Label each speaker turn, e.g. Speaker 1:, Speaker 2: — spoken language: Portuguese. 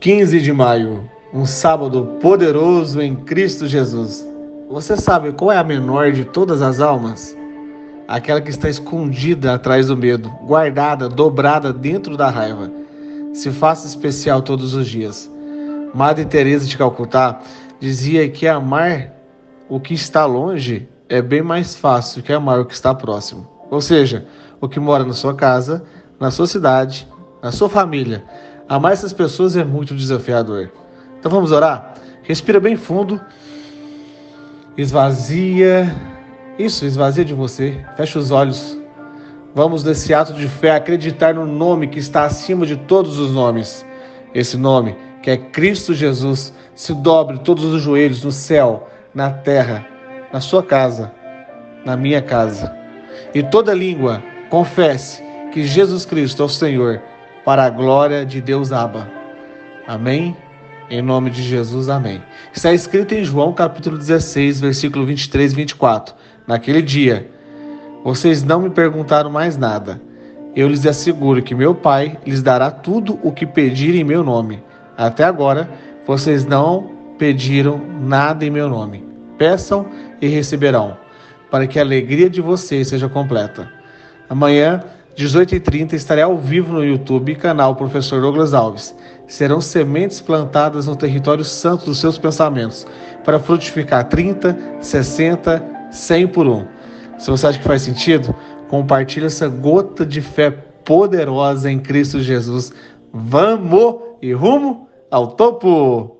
Speaker 1: 15 de maio, um sábado poderoso em Cristo Jesus. Você sabe qual é a menor de todas as almas? Aquela que está escondida atrás do medo, guardada, dobrada dentro da raiva. Se faça especial todos os dias. Madre Teresa de Calcutá dizia que amar o que está longe é bem mais fácil que amar o que está próximo. Ou seja, o que mora na sua casa, na sua cidade, na sua família. Amar essas pessoas é muito desafiador. Então vamos orar? Respira bem fundo. Esvazia. Isso, esvazia de você. Fecha os olhos. Vamos nesse ato de fé acreditar no nome que está acima de todos os nomes. Esse nome, que é Cristo Jesus, se dobre todos os joelhos no céu, na terra, na sua casa, na minha casa. E toda língua confesse que Jesus Cristo é o Senhor para a glória de Deus Abba. Amém? Em nome de Jesus, amém. Está escrito em João capítulo 16, versículo 23 e 24. Naquele dia, vocês não me perguntaram mais nada. Eu lhes asseguro que meu Pai lhes dará tudo o que pedirem em meu nome. Até agora, vocês não pediram nada em meu nome. Peçam e receberão, para que a alegria de vocês seja completa. Amanhã 18h30 estarei ao vivo no YouTube, canal Professor Douglas Alves. Serão sementes plantadas no território santo dos seus pensamentos, para frutificar 30, 60, 100 por um. Se você acha que faz sentido, compartilhe essa gota de fé poderosa em Cristo Jesus. Vamos e rumo ao topo!